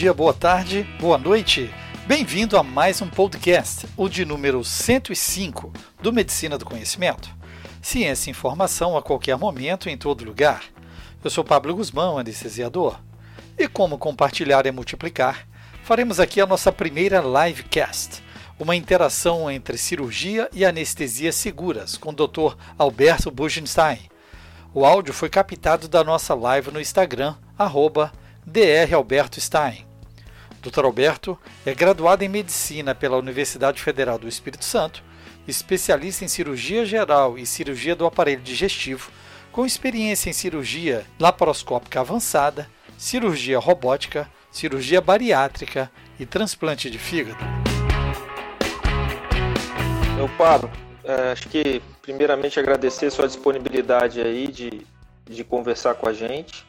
dia, boa tarde, boa noite. Bem-vindo a mais um podcast, o de número 105 do Medicina do Conhecimento. Ciência e informação a qualquer momento, em todo lugar. Eu sou Pablo Guzmão, anestesiador. E como compartilhar é multiplicar, faremos aqui a nossa primeira livecast, uma interação entre cirurgia e anestesia seguras com o Dr. Alberto Buchenstein. O áudio foi captado da nossa live no Instagram, arroba Dr. Alberto é graduado em Medicina pela Universidade Federal do Espírito Santo, especialista em cirurgia geral e cirurgia do aparelho digestivo, com experiência em cirurgia laparoscópica avançada, cirurgia robótica, cirurgia bariátrica e transplante de fígado. Eu paro. É, acho que primeiramente agradecer sua disponibilidade aí de, de conversar com a gente.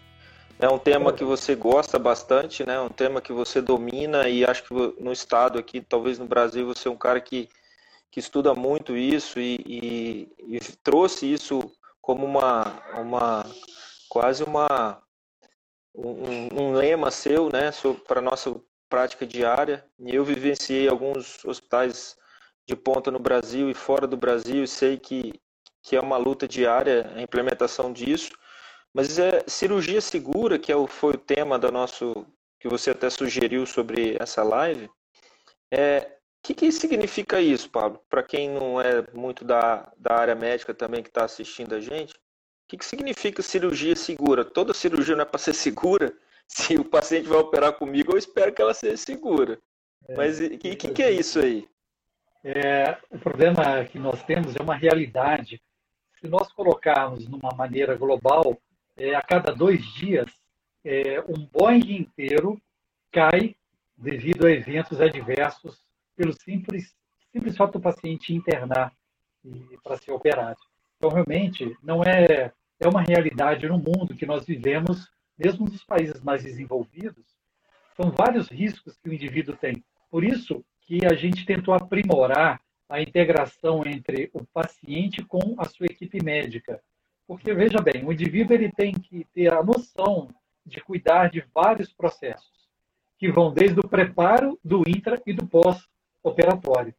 É um tema que você gosta bastante, né? Um tema que você domina e acho que no estado aqui, talvez no Brasil, você é um cara que, que estuda muito isso e, e, e trouxe isso como uma, uma quase uma um, um lema seu, né? Para nossa prática diária. E eu vivenciei alguns hospitais de ponta no Brasil e fora do Brasil e sei que que é uma luta diária a implementação disso. Mas é cirurgia segura, que é o, foi o tema da nosso que você até sugeriu sobre essa live. É, o que, que significa isso, Pablo? Para quem não é muito da, da área médica também que está assistindo a gente, o que, que significa cirurgia segura? Toda cirurgia não é para ser segura? Se o paciente vai operar comigo, eu espero que ela seja segura. É, Mas o que, que, que, é isso aí? É, o problema que nós temos é uma realidade. Se nós colocarmos numa maneira global, é, a cada dois dias, é, um Boeing inteiro cai devido a eventos adversos pelo simples, simples fato do paciente internar para ser operado. Então, realmente, não é, é uma realidade no mundo que nós vivemos, mesmo nos países mais desenvolvidos, são vários riscos que o indivíduo tem. Por isso que a gente tentou aprimorar a integração entre o paciente com a sua equipe médica. Porque, veja bem, o indivíduo ele tem que ter a noção de cuidar de vários processos, que vão desde o preparo, do intra e do pós-operatório.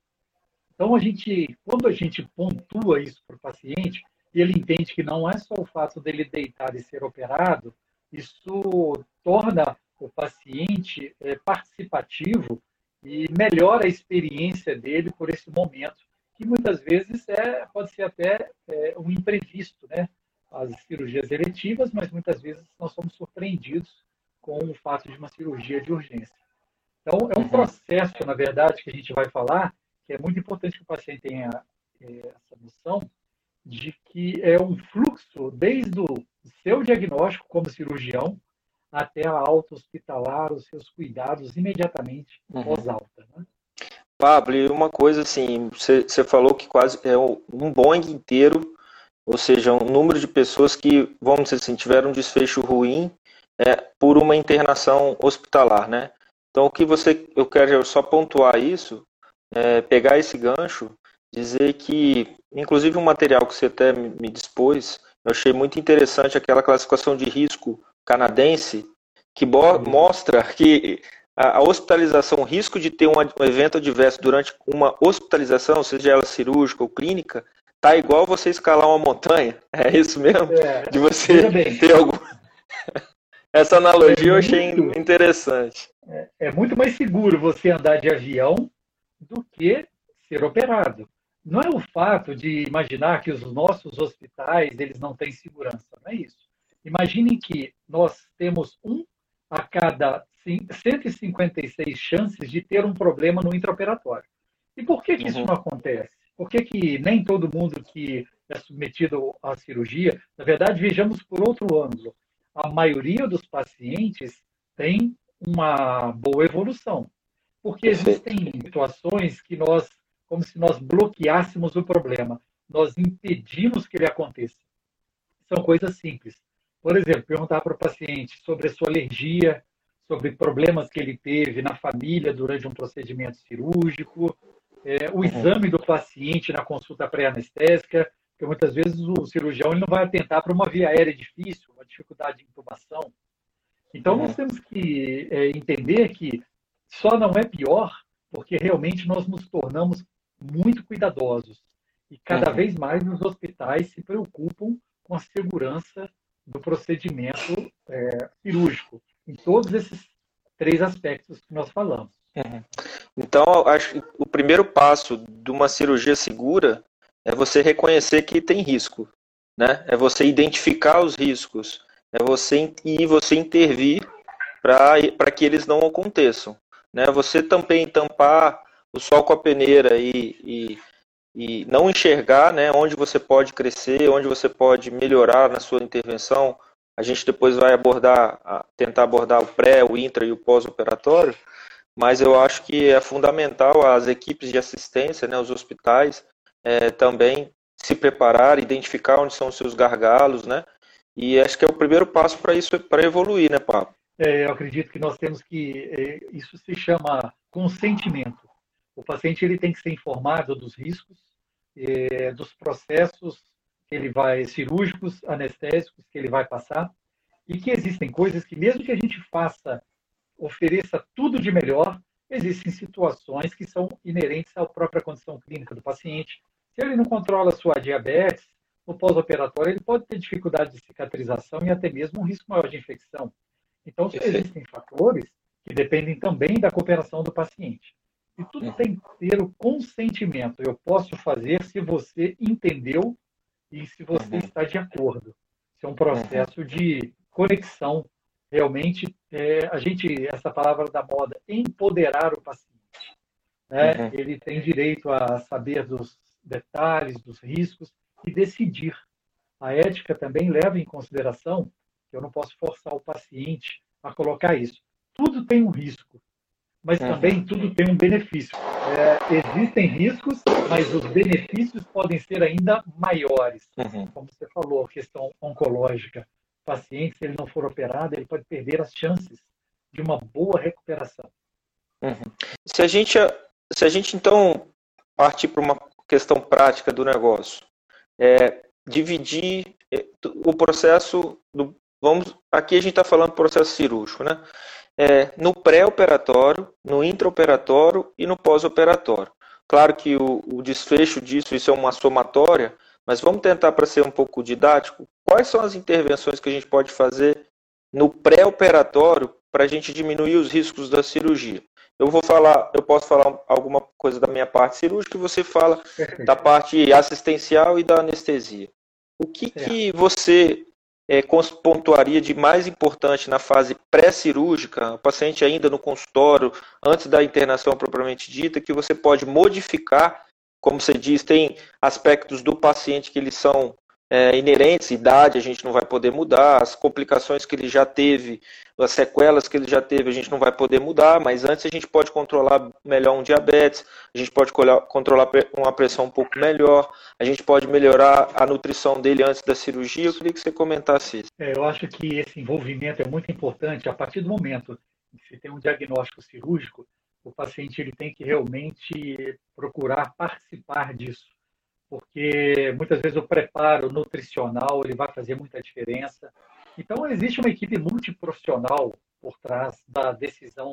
Então, a gente, quando a gente pontua isso para o paciente, ele entende que não é só o fato dele deitar e ser operado, isso torna o paciente é, participativo e melhora a experiência dele por esse momento, que muitas vezes é, pode ser até é, um imprevisto, né? As cirurgias eletivas, mas muitas vezes nós somos surpreendidos com o fato de uma cirurgia de urgência. Então, é um uhum. processo, na verdade, que a gente vai falar, que é muito importante que o paciente tenha é, essa noção de que é um fluxo desde o seu diagnóstico como cirurgião até a alta hospitalar, os seus cuidados imediatamente uhum. pós-alta. Né? Pablo, e uma coisa assim, você, você falou que quase é um Boeing inteiro ou seja, um número de pessoas que, vamos dizer assim, tiveram um desfecho ruim é, por uma internação hospitalar, né? Então, o que você, eu quero só pontuar isso, é, pegar esse gancho, dizer que, inclusive, um material que você até me dispôs, eu achei muito interessante aquela classificação de risco canadense, que mostra que a, hospitalização, o risco de ter um evento adverso durante uma hospitalização, seja ela cirúrgica ou clínica, tá igual você escalar uma montanha. É isso mesmo? É, de você ter algum. Essa analogia é eu achei muito, interessante. É, é, muito mais seguro você andar de avião do que ser operado. Não é o fato de imaginar que os nossos hospitais eles não têm segurança, não é isso. Imaginem que nós temos um a cada 156 chances de ter um problema no intraoperatório. E por que, que uhum. isso não acontece? Por que, que nem todo mundo que é submetido à cirurgia, na verdade, vejamos por outro ângulo. A maioria dos pacientes tem uma boa evolução. Porque existem situações que nós, como se nós bloqueássemos o problema, nós impedimos que ele aconteça. São coisas simples. Por exemplo, perguntar para o paciente sobre a sua alergia, sobre problemas que ele teve na família durante um procedimento cirúrgico, é, o uhum. exame do paciente na consulta pré-anestésica, porque muitas vezes o cirurgião ele não vai atentar para uma via aérea difícil, uma dificuldade de intubação. Então, nós uhum. temos que é, entender que só não é pior porque realmente nós nos tornamos muito cuidadosos. E cada uhum. vez mais os hospitais se preocupam com a segurança do procedimento é, cirúrgico, em todos esses três aspectos que nós falamos. Então, acho que o primeiro passo de uma cirurgia segura é você reconhecer que tem risco, né? É você identificar os riscos, é você e você intervir para que eles não aconteçam, né? Você também tampar o sol com a peneira e, e, e não enxergar, né? Onde você pode crescer, onde você pode melhorar na sua intervenção. A gente depois vai abordar, tentar abordar o pré, o intra e o pós-operatório, mas eu acho que é fundamental as equipes de assistência, né, os hospitais, é, também se preparar, identificar onde são os seus gargalos, né? E acho que é o primeiro passo para isso, para evoluir, né, Pablo? É, eu acredito que nós temos que é, isso se chama consentimento. O paciente ele tem que ser informado dos riscos, é, dos processos que ele vai cirúrgicos, anestésicos que ele vai passar e que existem coisas que mesmo que a gente faça ofereça tudo de melhor, existem situações que são inerentes à própria condição clínica do paciente. Se ele não controla a sua diabetes, no pós-operatório ele pode ter dificuldade de cicatrização e até mesmo um risco maior de infecção. Então, existem fatores que dependem também da cooperação do paciente. E tudo tem que ter o consentimento. Eu posso fazer se você entendeu e se você uhum. está de acordo. Isso é um processo uhum. de conexão realmente é, a gente essa palavra da moda empoderar o paciente né? Uhum. ele tem direito a saber dos detalhes dos riscos e decidir a ética também leva em consideração que eu não posso forçar o paciente a colocar isso tudo tem um risco mas uhum. também tudo tem um benefício é, existem riscos mas os benefícios podem ser ainda maiores uhum. como você falou a questão oncológica paciente, se ele não for operado, ele pode perder as chances de uma boa recuperação. Uhum. Se a gente, se a gente então partir para uma questão prática do negócio, é, dividir é, o processo do, vamos, aqui a gente está falando do processo cirúrgico, né? É, no pré-operatório, no intraoperatório e no pós-operatório. Claro que o, o desfecho disso, isso é uma somatória, mas vamos tentar para ser um pouco didático, quais são as intervenções que a gente pode fazer no pré-operatório para a gente diminuir os riscos da cirurgia. Eu vou falar, eu posso falar alguma coisa da minha parte cirúrgica e você fala da parte assistencial e da anestesia. O que, que você é, pontuaria de mais importante na fase pré-cirúrgica, o paciente ainda no consultório, antes da internação propriamente dita, que você pode modificar como você diz, tem aspectos do paciente que eles são é, inerentes, idade a gente não vai poder mudar, as complicações que ele já teve, as sequelas que ele já teve a gente não vai poder mudar, mas antes a gente pode controlar melhor um diabetes, a gente pode controlar uma pressão um pouco melhor, a gente pode melhorar a nutrição dele antes da cirurgia. Eu queria que você comentasse isso. É, eu acho que esse envolvimento é muito importante a partir do momento que se tem um diagnóstico cirúrgico, o paciente ele tem que realmente procurar participar disso, porque muitas vezes o preparo nutricional ele vai fazer muita diferença. Então existe uma equipe multiprofissional por trás da decisão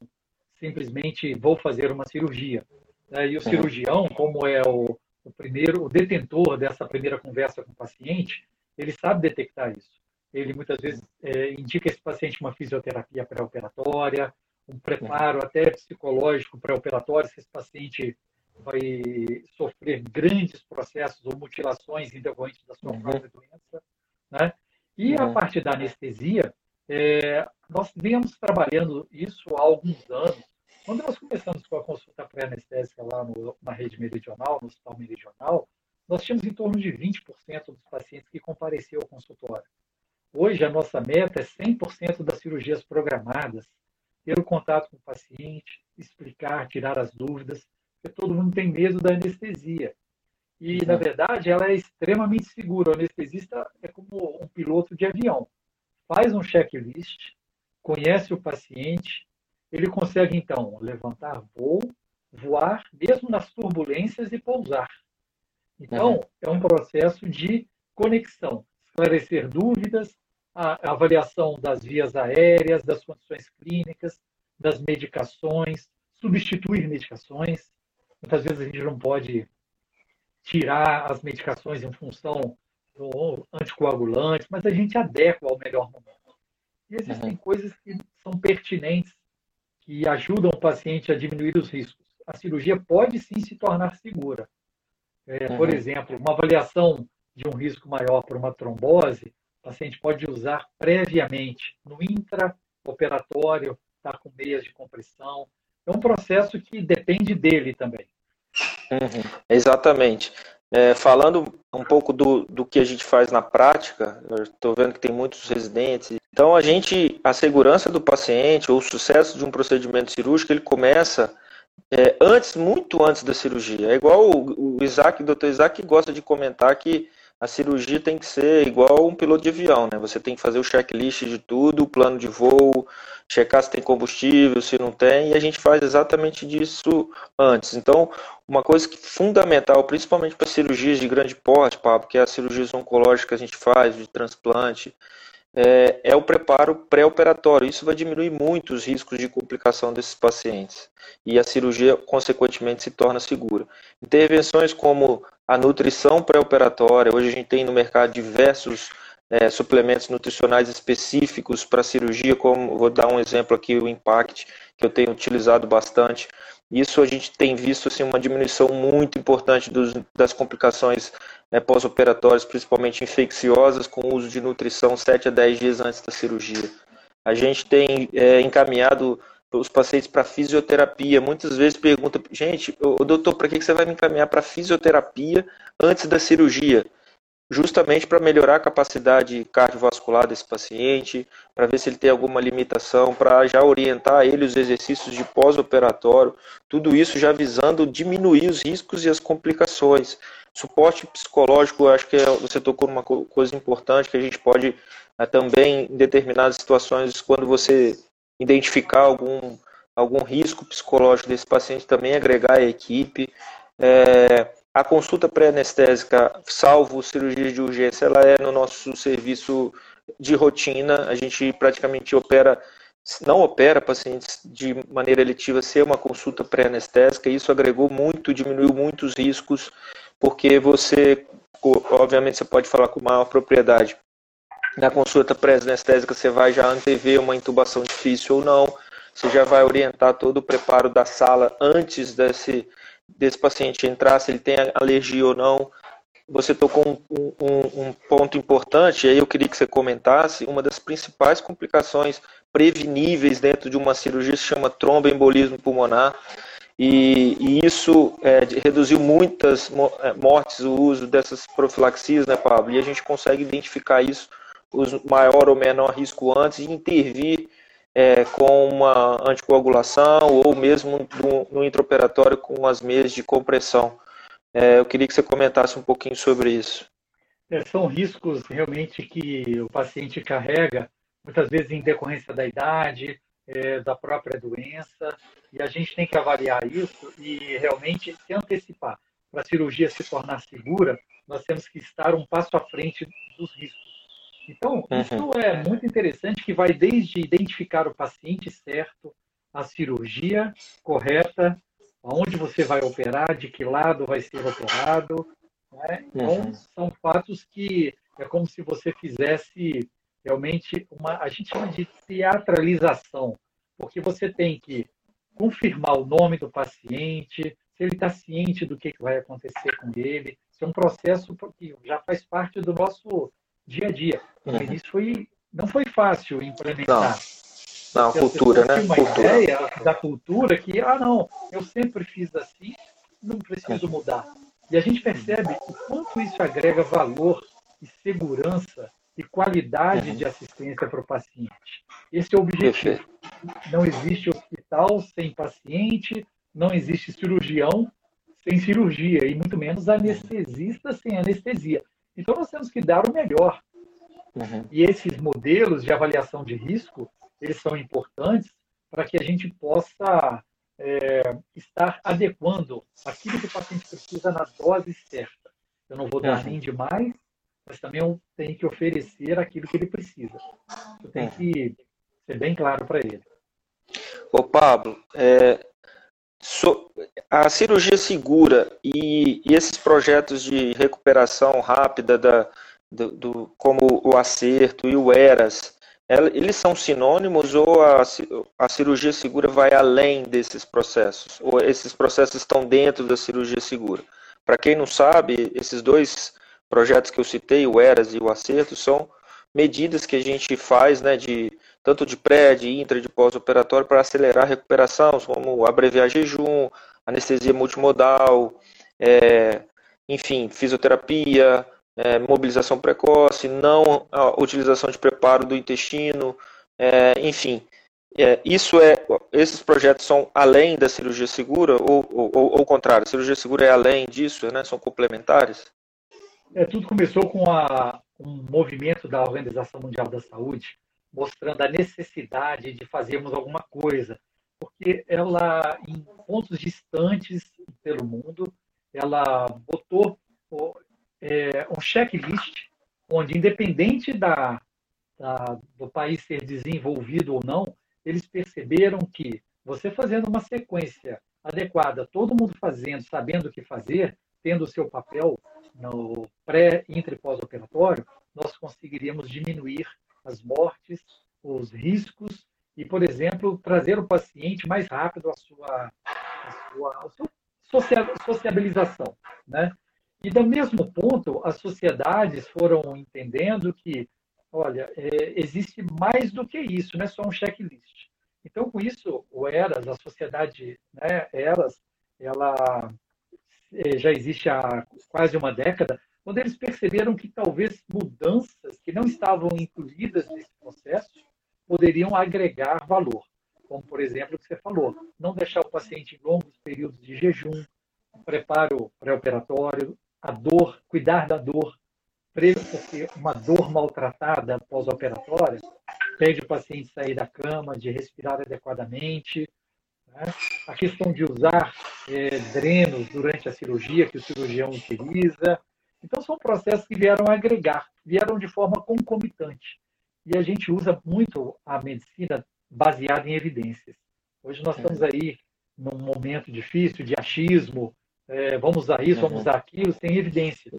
simplesmente vou fazer uma cirurgia. Né? E o cirurgião, como é o, o primeiro, o detentor dessa primeira conversa com o paciente, ele sabe detectar isso. Ele muitas vezes é, indica esse paciente uma fisioterapia pré-operatória, um preparo até psicológico pré-operatório, se esse paciente vai sofrer grandes processos ou mutilações em decorrente da sua uhum. própria doença. Né? E uhum. a parte da anestesia, é, nós viemos trabalhando isso há alguns anos. Quando nós começamos com a consulta pré-anestésica lá no, na rede meridional, no hospital meridional, nós tínhamos em torno de 20% dos pacientes que compareciam ao consultório. Hoje, a nossa meta é 100% das cirurgias programadas ter o contato com o paciente, explicar, tirar as dúvidas, porque todo mundo tem medo da anestesia. E, na verdade, ela é extremamente segura. O anestesista é como um piloto de avião. Faz um checklist, conhece o paciente, ele consegue, então, levantar voo, voar, mesmo nas turbulências e pousar. Então, uhum. é um processo de conexão, esclarecer dúvidas, a avaliação das vias aéreas, das condições clínicas, das medicações, substituir medicações. Muitas vezes a gente não pode tirar as medicações em função do anticoagulante, mas a gente adequa ao melhor momento. E existem uhum. coisas que são pertinentes, que ajudam o paciente a diminuir os riscos. A cirurgia pode sim se tornar segura. É, uhum. Por exemplo, uma avaliação de um risco maior por uma trombose, o paciente pode usar previamente no intraoperatório, estar tá com meias de compressão. É um processo que depende dele também. Uhum, exatamente. É, falando um pouco do, do que a gente faz na prática, estou vendo que tem muitos residentes. Então, a gente, a segurança do paciente ou o sucesso de um procedimento cirúrgico, ele começa é, antes, muito antes da cirurgia. É igual o, o Isaac, o Dr. Isaac gosta de comentar que a cirurgia tem que ser igual um piloto de avião, né? Você tem que fazer o checklist de tudo, o plano de voo, checar se tem combustível, se não tem, e a gente faz exatamente disso antes. Então, uma coisa que fundamental, principalmente para cirurgias de grande porte, Pablo, que é as cirurgias oncológicas que a gente faz, de transplante, é, é o preparo pré-operatório. Isso vai diminuir muito os riscos de complicação desses pacientes e a cirurgia, consequentemente, se torna segura. Intervenções como a nutrição pré-operatória, hoje a gente tem no mercado diversos é, suplementos nutricionais específicos para cirurgia, como vou dar um exemplo aqui, o Impact, que eu tenho utilizado bastante. Isso a gente tem visto assim, uma diminuição muito importante dos, das complicações né, pós-operatórias, principalmente infecciosas, com o uso de nutrição 7 a 10 dias antes da cirurgia. A gente tem é, encaminhado os pacientes para fisioterapia. Muitas vezes pergunta, gente, o doutor, para que você vai me encaminhar para fisioterapia antes da cirurgia? Justamente para melhorar a capacidade cardiovascular desse paciente, para ver se ele tem alguma limitação, para já orientar ele os exercícios de pós-operatório, tudo isso já visando diminuir os riscos e as complicações. Suporte psicológico, acho que é, você tocou numa coisa importante que a gente pode é, também, em determinadas situações, quando você identificar algum, algum risco psicológico desse paciente, também agregar a equipe. É, a consulta pré-anestésica, salvo cirurgia de urgência, ela é no nosso serviço de rotina. A gente praticamente opera, não opera pacientes de maneira eletiva sem uma consulta pré-anestésica. Isso agregou muito, diminuiu muitos riscos porque você, obviamente, você pode falar com maior propriedade. Na consulta pré-anestésica, você vai já antever uma intubação difícil ou não, você já vai orientar todo o preparo da sala antes desse, desse paciente entrar, se ele tem alergia ou não. Você tocou um, um, um ponto importante, aí eu queria que você comentasse, uma das principais complicações preveníveis dentro de uma cirurgia se chama tromboembolismo pulmonar. E, e isso é, reduziu muitas é, mortes, o uso dessas profilaxias, né, Pablo? E a gente consegue identificar isso, os maior ou menor risco antes, e intervir é, com uma anticoagulação ou mesmo no, intraoperatório com as meias de compressão. É, eu queria que você comentasse um pouquinho sobre isso. É, são riscos realmente que o paciente carrega, muitas vezes em decorrência da idade, é, da própria doença, e a gente tem que avaliar isso e realmente se antecipar. Para a cirurgia se tornar segura, nós temos que estar um passo à frente dos riscos. Então, uhum. isso é muito interessante, que vai desde identificar o paciente certo, a cirurgia correta, aonde você vai operar, de que lado vai ser operado. Né? Então, uhum. são fatos que é como se você fizesse realmente uma, a gente chama de teatralização, porque você tem que confirmar o nome do paciente, se ele está ciente do que, que vai acontecer com ele. Isso é um processo que já faz parte do nosso dia a dia. Uhum. início foi, não foi fácil implementar. Não, não cultura, né? uma cultura. ideia da cultura que, ah, não, eu sempre fiz assim, não preciso uhum. mudar. E a gente percebe o quanto isso agrega valor e segurança e qualidade uhum. de assistência para o paciente. Esse é o objetivo. Não existe hospital sem paciente, não existe cirurgião sem cirurgia, e muito menos anestesista sem anestesia. Então nós temos que dar o melhor. Uhum. E esses modelos de avaliação de risco, eles são importantes para que a gente possa é, estar adequando aquilo que o paciente precisa na dose certa. Eu não vou dar uhum. nem de mais, mas também eu tem que oferecer aquilo que ele precisa. Você tem que ser bem claro para ele. Ô Pablo, é, so, a cirurgia segura e, e, esses projetos de recuperação rápida da, do, do, como o acerto e o ERAS, eles são sinônimos ou a, a cirurgia segura vai além desses processos? Ou esses processos estão dentro da cirurgia segura? Para quem não sabe, esses dois projetos que eu citei, o ERAS e o acerto, são medidas que a gente faz, né, de tanto de pré, de intra, de pós-operatório para acelerar a recuperação, como abreviar jejum, anestesia multimodal, é, enfim, fisioterapia, é, mobilização precoce, não a utilização de preparo do intestino, é, enfim. É, isso é, esses projetos são além da cirurgia segura ou, ou, ou contrário? A cirurgia segura é além disso, né? São complementares? É, tudo começou com a, um movimento da Organização Mundial da Saúde mostrando a necessidade de fazermos alguma coisa, porque ela, em pontos distantes pelo mundo, ela botou é, um checklist onde, independente da, da, do país ser desenvolvido ou não, eles perceberam que você fazendo uma sequência adequada, todo mundo fazendo, sabendo o que fazer, tendo o seu papel no pré, intra e pós-operatório, nós conseguiríamos diminuir as mortes, os riscos e, por exemplo, trazer o paciente mais rápido à sua, à sua, à sua sociabilização, né? E, do mesmo ponto, as sociedades foram entendendo que, olha, é, existe mais do que isso, não é só um checklist. Então, com isso, o ERAS, a sociedade né, ERAS, ela é, já existe há quase uma década, quando eles perceberam que talvez mudanças que não estavam incluídas nesse processo poderiam agregar valor. Como, por exemplo, o que você falou, não deixar o paciente em longos períodos de jejum, preparo pré-operatório, a dor, cuidar da dor, porque uma dor maltratada pós-operatória pede o paciente sair da cama, de respirar adequadamente. Né? A questão de usar é, drenos durante a cirurgia, que o cirurgião utiliza. Então, são processos que vieram agregar, vieram de forma concomitante. E a gente usa muito a medicina baseada em evidências. Hoje nós estamos aí num momento difícil de achismo, é, vamos usar isso, uhum. vamos usar aquilo, sem evidência.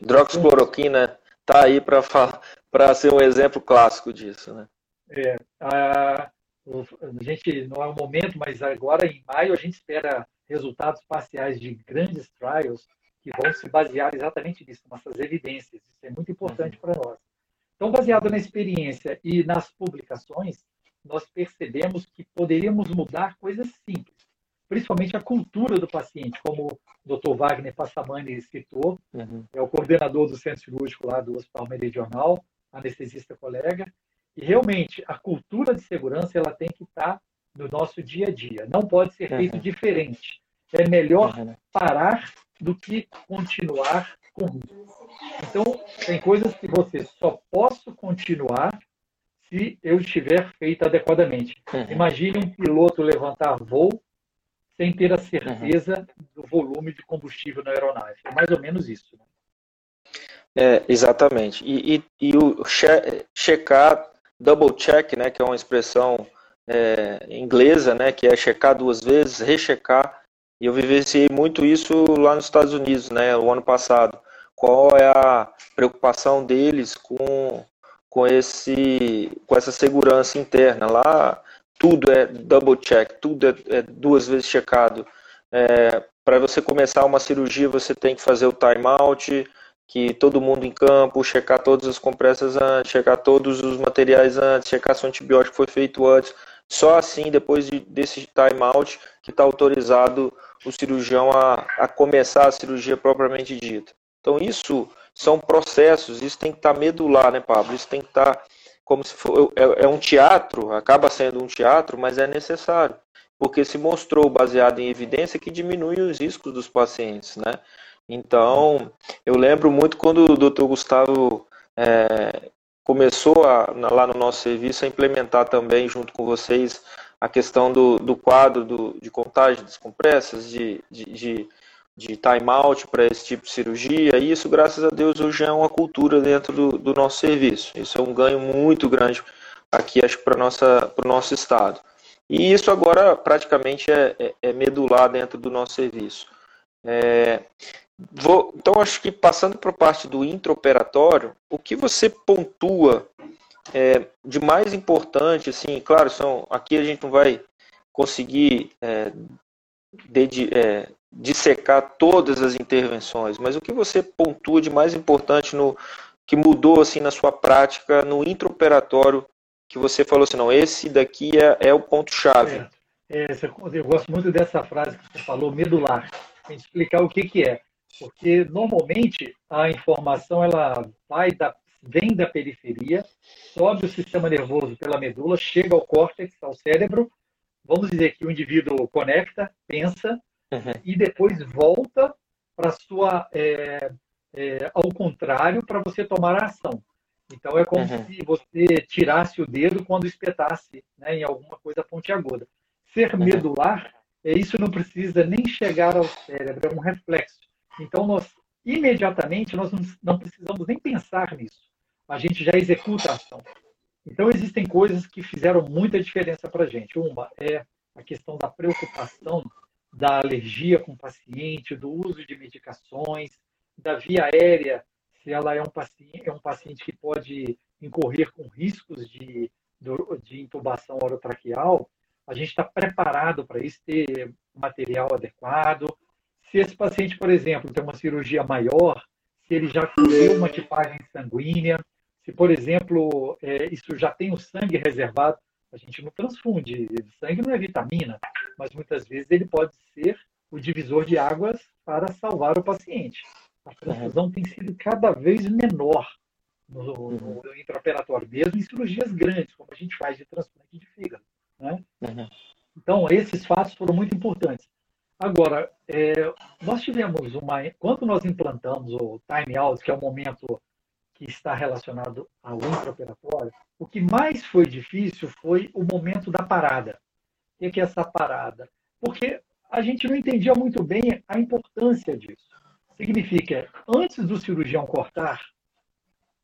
Hidroxicloroquina está aí para ser um exemplo clássico disso, né? É, a, a gente não é o momento, mas agora em maio a gente espera resultados parciais de grandes trials que vão se basear exatamente nisso, nessas evidências. Isso é muito importante uhum. para nós. Então, baseado na experiência e nas publicações, nós percebemos que poderíamos mudar coisas simples principalmente a cultura do paciente, como o Dr. Wagner Passamani citou, uhum. é o coordenador do centro cirúrgico lá do Hospital Meridional, anestesista colega, e realmente a cultura de segurança ela tem que estar no nosso dia a dia, não pode ser feito uhum. diferente. É melhor uhum. parar do que continuar com risco. Então, tem coisas que você só posso continuar se eu estiver feito adequadamente. Uhum. Imagine um piloto levantar voo sem ter a certeza uhum. do volume de combustível na aeronave. É mais ou menos isso. Né? É, exatamente. E, e, e o che checar, double check, né, que é uma expressão é, inglesa, né, que é checar duas vezes, rechecar. E eu vivenciei muito isso lá nos Estados Unidos, né, o ano passado. Qual é a preocupação deles com, com, esse, com essa segurança interna? Lá tudo é double check, tudo é, é duas vezes checado. É, para você começar uma cirurgia, você tem que fazer o time out, que todo mundo em campo, checar todas as compressas antes, checar todos os materiais antes, checar se o antibiótico foi feito antes. Só assim, depois de, desse time out, que está autorizado o cirurgião a, a começar a cirurgia propriamente dita. Então, isso são processos, isso tem que estar tá medular, né, Pablo? Isso tem que estar tá como se for é, é um teatro, acaba sendo um teatro, mas é necessário, porque se mostrou baseado em evidência que diminui os riscos dos pacientes, né? Então, eu lembro muito quando o Dr. Gustavo é, começou a, lá no nosso serviço a implementar também, junto com vocês, a questão do, do quadro do, de contagem das compressas, de, de, de de time-out para esse tipo de cirurgia, e isso, graças a Deus, hoje é uma cultura dentro do, do nosso serviço. Isso é um ganho muito grande aqui, acho para o nosso estado. E isso agora praticamente é, é, é medular dentro do nosso serviço. É, vou, então, acho que passando para a parte do intraoperatório, o que você pontua é, de mais importante, assim, claro, são, aqui a gente não vai conseguir é, de, é, dissecar todas as intervenções, mas o que você pontua de mais importante no que mudou assim na sua prática no intraoperatório que você falou assim, não, esse daqui é, é o ponto-chave. É, é, eu gosto muito dessa frase que você falou, medular. Que explicar o que, que é. Porque normalmente a informação ela vai da, vem da periferia, sobe o sistema nervoso pela medula, chega ao córtex, ao cérebro. Vamos dizer que o indivíduo conecta, pensa, uhum. e depois volta para sua é, é, ao contrário para você tomar a ação. Então é como uhum. se você tirasse o dedo quando espetasse né, em alguma coisa pontiaguda. Ser uhum. medular, é, isso não precisa nem chegar ao cérebro, é um reflexo. Então nós imediatamente nós não precisamos nem pensar nisso. A gente já executa a ação. Então existem coisas que fizeram muita diferença para a gente. Uma é a questão da preocupação da alergia com o paciente, do uso de medicações, da via aérea, se ela é um paciente, é um paciente que pode incorrer com riscos de, de intubação orotraqueal, a gente está preparado para isso, ter material adequado. Se esse paciente, por exemplo, tem uma cirurgia maior, se ele já colheu uma tipagem sanguínea, se, por exemplo, é, isso já tem o sangue reservado, a gente não transfunde. Sangue não é vitamina, mas muitas vezes ele pode ser o divisor de águas para salvar o paciente. A transfusão uhum. tem sido cada vez menor no, no, uhum. no intraoperatório, mesmo em cirurgias grandes, como a gente faz de transplante de fígado. Né? Uhum. Então, esses fatos foram muito importantes. Agora, é, nós tivemos uma. Quando nós implantamos o time out, que é o momento que está relacionado ao intraoperatório, o que mais foi difícil foi o momento da parada. O que é essa parada? Porque a gente não entendia muito bem a importância disso. Significa, antes do cirurgião cortar,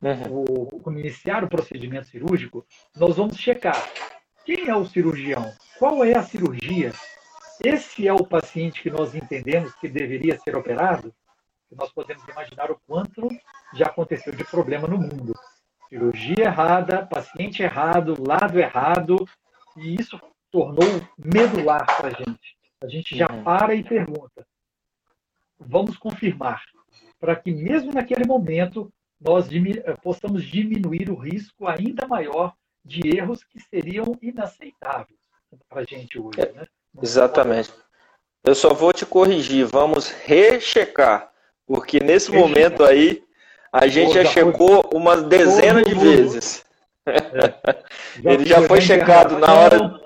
uhum. o, iniciar o procedimento cirúrgico, nós vamos checar quem é o cirurgião, qual é a cirurgia, esse é o paciente que nós entendemos que deveria ser operado, nós podemos imaginar o quanto já aconteceu de problema no mundo. Cirurgia errada, paciente errado, lado errado, e isso tornou medular para a gente. A gente já uhum. para e pergunta: vamos confirmar, para que mesmo naquele momento nós eh, possamos diminuir o risco ainda maior de erros que seriam inaceitáveis para a gente hoje. É, né? Exatamente. Eu só vou te corrigir, vamos rechecar, porque nesse rechecar. momento aí a gente já, checou foi... uma dezena de vezes. É. Ele já foi checado na hora.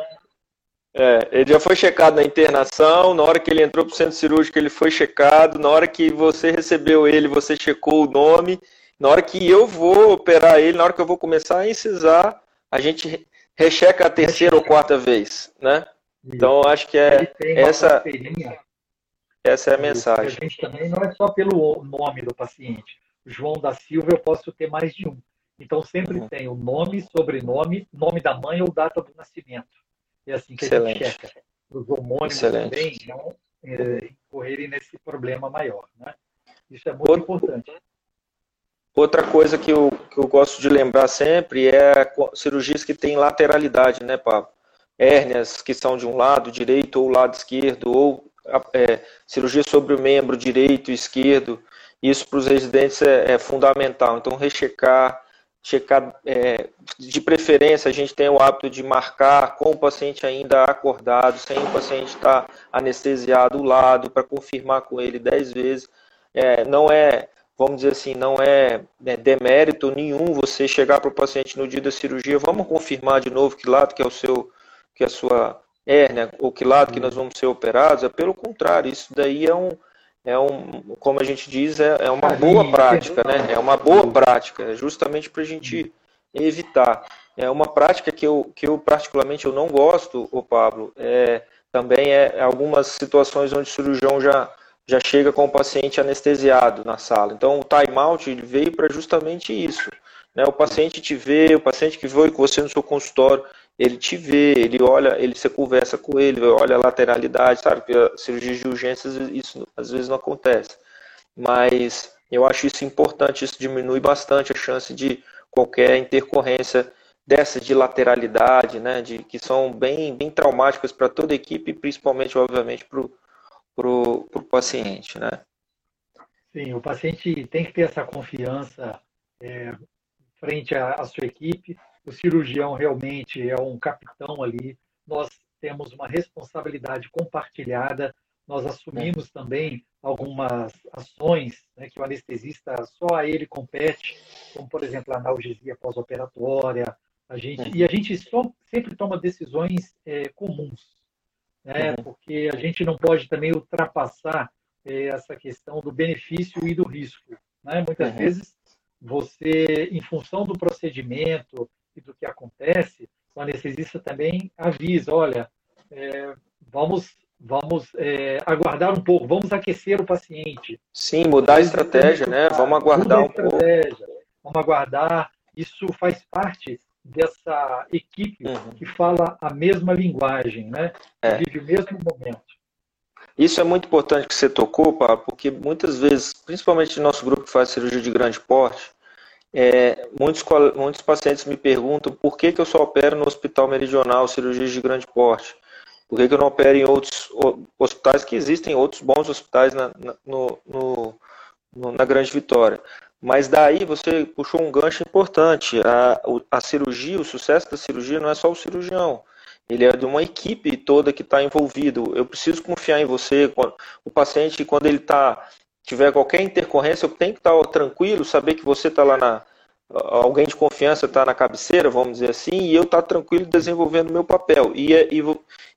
É, ele já foi checado na internação, na hora que ele entrou para o centro cirúrgico, ele foi checado, na hora que você recebeu ele, você checou o nome, na hora que eu vou operar ele, na hora que eu vou começar a incisar, a gente recheca a terceira ou quarta vez, né? Então, acho que é essa, essa é a mensagem. A gente também não é só pelo nome do paciente. João da Silva, eu posso ter mais de um. Então, sempre uhum. tem o nome, sobrenome, nome da mãe ou data do nascimento. É assim que Excelente. a gente checa. Os homônimos Excelente. também não é, incorrerem nesse problema maior. Né? Isso é muito Outro, importante. Outra coisa que eu, que eu gosto de lembrar sempre é cirurgias que têm lateralidade, né, Pablo? Hérnias que são de um lado direito ou lado esquerdo, ou é, cirurgia sobre o membro direito esquerdo. Isso para os residentes é, é fundamental. Então, rechecar, checar, é, de preferência, a gente tem o hábito de marcar com o paciente ainda acordado, sem o paciente estar anestesiado do lado, para confirmar com ele dez vezes. É, não é, vamos dizer assim, não é né, demérito nenhum você chegar para o paciente no dia da cirurgia, vamos confirmar de novo que lado que é o seu, que a sua hérnia, ou que lado que nós vamos ser operados, é pelo contrário, isso daí é um, é um, como a gente diz, é, é uma boa prática, né? É uma boa prática, é justamente para a gente evitar. É uma prática que eu, que eu particularmente eu não gosto, o Pablo, é, também é algumas situações onde o cirurgião já, já chega com o paciente anestesiado na sala. Então, o time-out veio para justamente isso. Né? O paciente te vê, o paciente que foi com você no seu consultório, ele te vê, ele olha, ele você conversa com ele, olha a lateralidade, sabe? Porque a cirurgia de urgências isso às vezes não acontece. Mas eu acho isso importante, isso diminui bastante a chance de qualquer intercorrência dessas de lateralidade, né, de, que são bem, bem traumáticas para toda a equipe principalmente, obviamente, para o pro, pro paciente. Né? Sim, o paciente tem que ter essa confiança é, frente à sua equipe. O cirurgião realmente é um capitão ali. Nós temos uma responsabilidade compartilhada. Nós assumimos também algumas ações né, que o anestesista só a ele compete, como por exemplo a analgesia pós-operatória, a gente. E a gente só, sempre toma decisões é, comuns, né? Uhum. porque a gente não pode também ultrapassar é, essa questão do benefício e do risco. Né? Muitas uhum. vezes, você, em função do procedimento e do que acontece, o anestesista também avisa: olha, é, vamos vamos é, aguardar um pouco, vamos aquecer o paciente. Sim, mudar a estratégia, né? Vamos aguardar um pouco. Vamos aguardar. Isso faz parte dessa equipe uhum. que fala a mesma linguagem, né? É. vive o mesmo momento. Isso é muito importante que você tocou, Pablo, porque muitas vezes, principalmente no nosso grupo que faz cirurgia de grande porte, é, muitos, muitos pacientes me perguntam por que, que eu só opero no hospital meridional cirurgias de grande porte. Por que, que eu não opero em outros hospitais que existem, outros bons hospitais na, na, no, no, na Grande Vitória? Mas daí você puxou um gancho importante. A, a cirurgia, o sucesso da cirurgia não é só o cirurgião. Ele é de uma equipe toda que está envolvido. Eu preciso confiar em você. O paciente, quando ele tá, tiver qualquer intercorrência, eu tenho que estar tranquilo, saber que você está lá na. Alguém de confiança está na cabeceira, vamos dizer assim, e eu estar tá tranquilo desenvolvendo meu papel. E, e,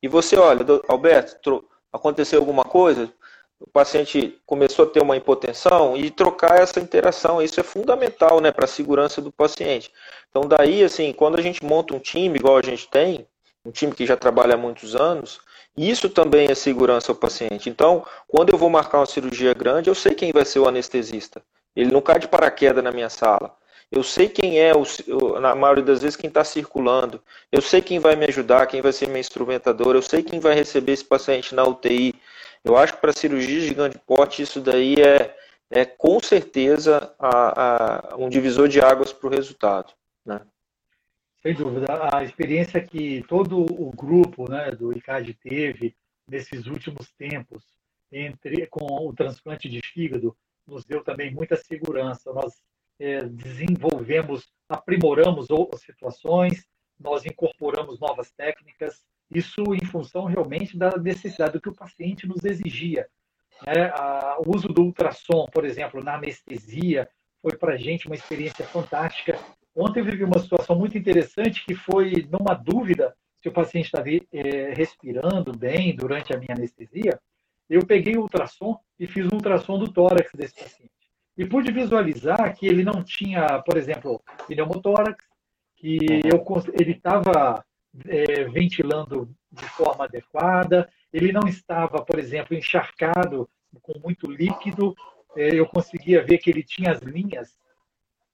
e você, olha, Alberto, aconteceu alguma coisa? o paciente começou a ter uma hipotensão e trocar essa interação. Isso é fundamental né, para a segurança do paciente. Então, daí, assim, quando a gente monta um time, igual a gente tem, um time que já trabalha há muitos anos, isso também é segurança ao paciente. Então, quando eu vou marcar uma cirurgia grande, eu sei quem vai ser o anestesista. Ele não cai de paraquedas na minha sala. Eu sei quem é, o, na maioria das vezes, quem está circulando. Eu sei quem vai me ajudar, quem vai ser meu instrumentador. Eu sei quem vai receber esse paciente na UTI. Eu acho que para cirurgia de grande porte isso daí é, é com certeza a, a, um divisor de águas para o resultado. Né? Sem dúvida. A experiência que todo o grupo né, do ICAD teve nesses últimos tempos entre com o transplante de fígado nos deu também muita segurança. Nós é, desenvolvemos, aprimoramos situações, nós incorporamos novas técnicas, isso em função realmente da necessidade do que o paciente nos exigia. Né? o uso do ultrassom, por exemplo, na anestesia, foi para a gente uma experiência fantástica. Ontem eu vivi uma situação muito interessante que foi numa dúvida se o paciente estava é, respirando bem durante a minha anestesia. Eu peguei o ultrassom e fiz um ultrassom do tórax desse paciente. E pude visualizar que ele não tinha, por exemplo, pneumotórax, que eu, ele estava é, ventilando de forma adequada, ele não estava, por exemplo, encharcado com muito líquido, é, eu conseguia ver que ele tinha as linhas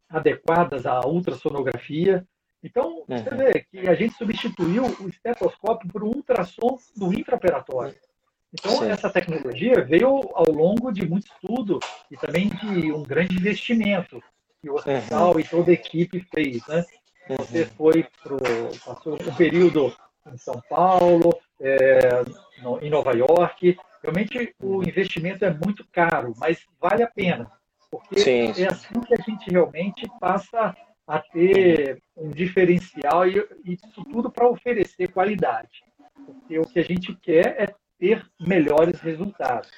adequadas à ultrassonografia. Então, uhum. você vê que a gente substituiu o estetoscópio por um ultrassom do intraoperatório. Então, essa tecnologia veio ao longo de muito estudo e também de um grande investimento que o hospital uhum. e toda a equipe fez. Né? Você foi pro, passou um período em São Paulo, é, no, em Nova York. Realmente o investimento é muito caro, mas vale a pena, porque sim, sim. é assim que a gente realmente passa a ter um diferencial e, e isso tudo para oferecer qualidade. Porque o que a gente quer é ter melhores resultados.